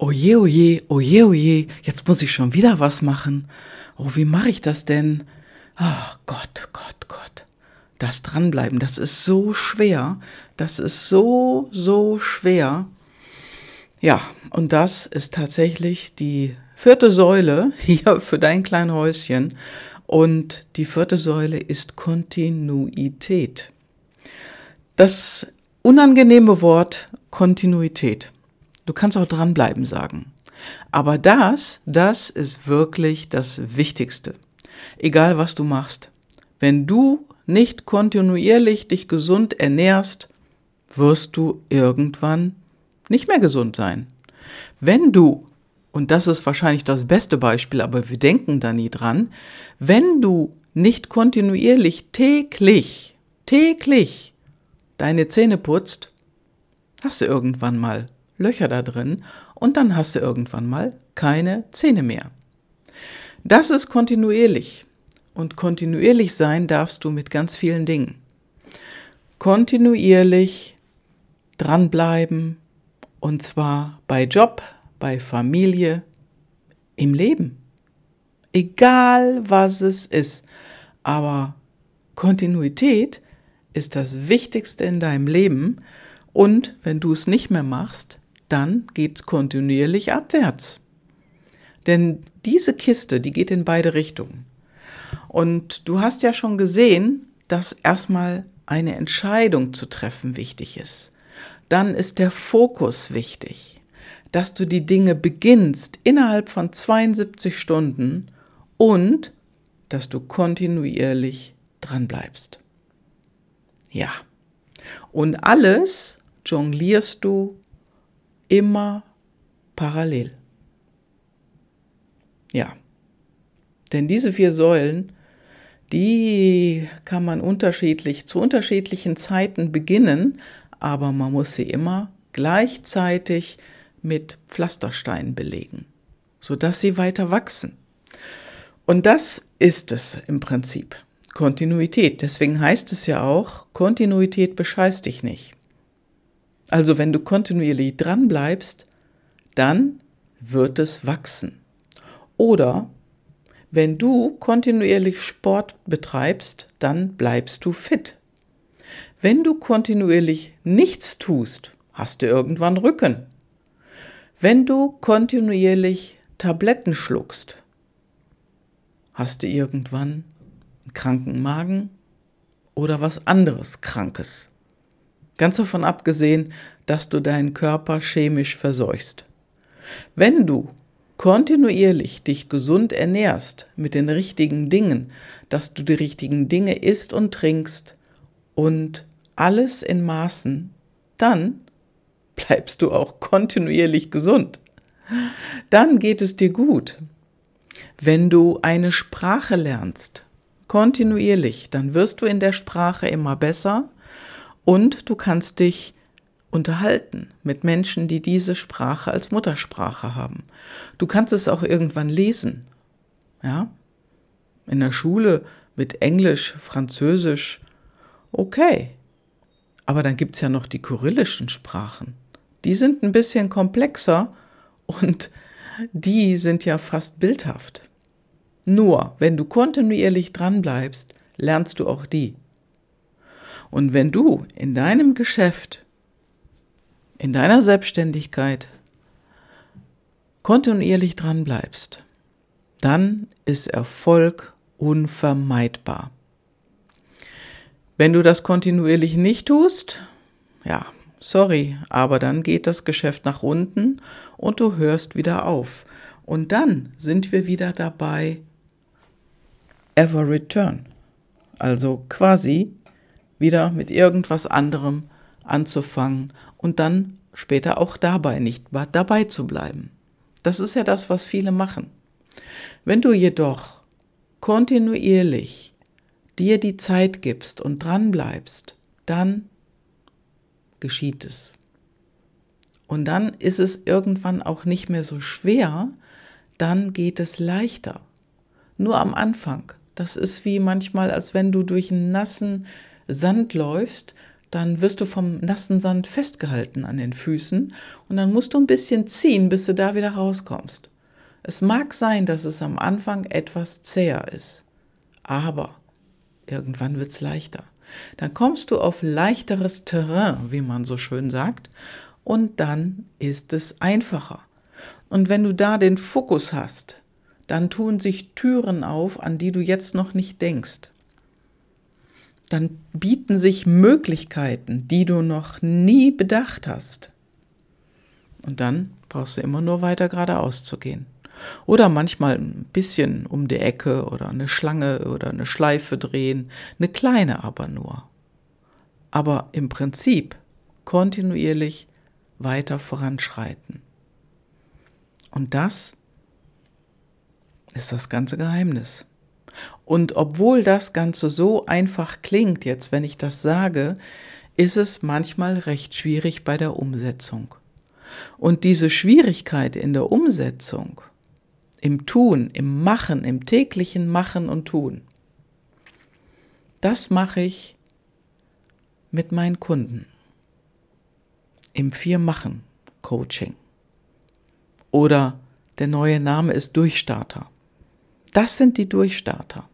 oje, oje, oje, oje, jetzt muss ich schon wieder was machen. Oh, wie mache ich das denn? Ach Gott, Gott, Gott. Das Dranbleiben, das ist so schwer. Das ist so, so schwer. Ja, und das ist tatsächlich die vierte Säule hier für dein kleines Häuschen. Und die vierte Säule ist Kontinuität. Das unangenehme Wort Kontinuität. Du kannst auch dranbleiben sagen. Aber das, das ist wirklich das Wichtigste. Egal was du machst. Wenn du nicht kontinuierlich dich gesund ernährst, wirst du irgendwann nicht mehr gesund sein. Wenn du, und das ist wahrscheinlich das beste Beispiel, aber wir denken da nie dran, wenn du nicht kontinuierlich täglich, täglich deine Zähne putzt, hast du irgendwann mal Löcher da drin und dann hast du irgendwann mal keine Zähne mehr. Das ist kontinuierlich. Und kontinuierlich sein darfst du mit ganz vielen Dingen. Kontinuierlich dranbleiben und zwar bei Job, bei Familie, im Leben. Egal was es ist. Aber Kontinuität ist das Wichtigste in deinem Leben und wenn du es nicht mehr machst, dann geht es kontinuierlich abwärts. Denn diese Kiste, die geht in beide Richtungen. Und du hast ja schon gesehen, dass erstmal eine Entscheidung zu treffen wichtig ist. Dann ist der Fokus wichtig, dass du die Dinge beginnst innerhalb von 72 Stunden und dass du kontinuierlich dran bleibst. Ja. Und alles jonglierst du immer parallel. Ja. Denn diese vier Säulen, die kann man unterschiedlich zu unterschiedlichen Zeiten beginnen, aber man muss sie immer gleichzeitig mit Pflastersteinen belegen, sodass sie weiter wachsen. Und das ist es im Prinzip. Kontinuität. Deswegen heißt es ja auch, Kontinuität bescheißt dich nicht. Also wenn du kontinuierlich dran bleibst, dann wird es wachsen. Oder wenn du kontinuierlich Sport betreibst, dann bleibst du fit. Wenn du kontinuierlich nichts tust, hast du irgendwann Rücken. Wenn du kontinuierlich Tabletten schluckst, hast du irgendwann einen kranken Magen oder was anderes Krankes. Ganz davon abgesehen, dass du deinen Körper chemisch verseuchst. Wenn du kontinuierlich dich gesund ernährst mit den richtigen Dingen, dass du die richtigen Dinge isst und trinkst und alles in Maßen, dann bleibst du auch kontinuierlich gesund. Dann geht es dir gut. Wenn du eine Sprache lernst, kontinuierlich, dann wirst du in der Sprache immer besser und du kannst dich unterhalten mit Menschen, die diese Sprache als Muttersprache haben. Du kannst es auch irgendwann lesen. Ja? In der Schule mit Englisch, Französisch, okay. Aber dann gibt es ja noch die kyrillischen Sprachen. Die sind ein bisschen komplexer und die sind ja fast bildhaft. Nur, wenn du kontinuierlich dranbleibst, lernst du auch die. Und wenn du in deinem Geschäft, in deiner Selbstständigkeit kontinuierlich dran bleibst, dann ist Erfolg unvermeidbar. Wenn du das kontinuierlich nicht tust, ja, sorry, aber dann geht das Geschäft nach unten und du hörst wieder auf. Und dann sind wir wieder dabei, ever return. Also quasi wieder mit irgendwas anderem anzufangen und dann später auch dabei nicht dabei zu bleiben. Das ist ja das, was viele machen. Wenn du jedoch kontinuierlich dir die Zeit gibst und dran bleibst, dann geschieht es. Und dann ist es irgendwann auch nicht mehr so schwer, dann geht es leichter. Nur am Anfang. Das ist wie manchmal, als wenn du durch einen nassen Sand läufst, dann wirst du vom nassen Sand festgehalten an den Füßen und dann musst du ein bisschen ziehen, bis du da wieder rauskommst. Es mag sein, dass es am Anfang etwas zäher ist, aber irgendwann wird es leichter. Dann kommst du auf leichteres Terrain, wie man so schön sagt, und dann ist es einfacher. Und wenn du da den Fokus hast, dann tun sich Türen auf, an die du jetzt noch nicht denkst. Dann bieten sich Möglichkeiten, die du noch nie bedacht hast. Und dann brauchst du immer nur weiter geradeaus zu gehen. Oder manchmal ein bisschen um die Ecke oder eine Schlange oder eine Schleife drehen, eine kleine aber nur. Aber im Prinzip kontinuierlich weiter voranschreiten. Und das ist das ganze Geheimnis. Und obwohl das Ganze so einfach klingt, jetzt wenn ich das sage, ist es manchmal recht schwierig bei der Umsetzung. Und diese Schwierigkeit in der Umsetzung, im Tun, im Machen, im täglichen Machen und Tun, das mache ich mit meinen Kunden im Vier-Machen-Coaching. Oder der neue Name ist Durchstarter. Das sind die Durchstarter,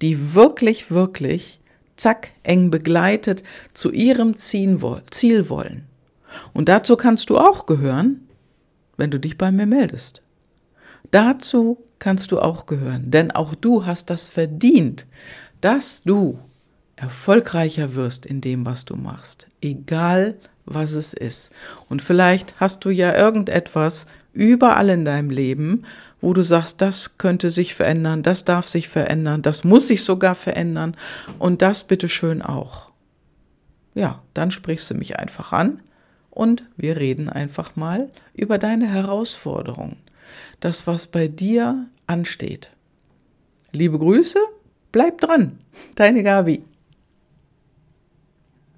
die wirklich, wirklich, zack, eng begleitet zu ihrem Ziel wollen. Und dazu kannst du auch gehören, wenn du dich bei mir meldest. Dazu kannst du auch gehören, denn auch du hast das verdient, dass du erfolgreicher wirst in dem, was du machst, egal was es ist. Und vielleicht hast du ja irgendetwas überall in deinem Leben, wo du sagst, das könnte sich verändern, das darf sich verändern, das muss sich sogar verändern und das bitteschön auch. Ja, dann sprichst du mich einfach an und wir reden einfach mal über deine Herausforderungen, das, was bei dir ansteht. Liebe Grüße, bleib dran, deine Gabi.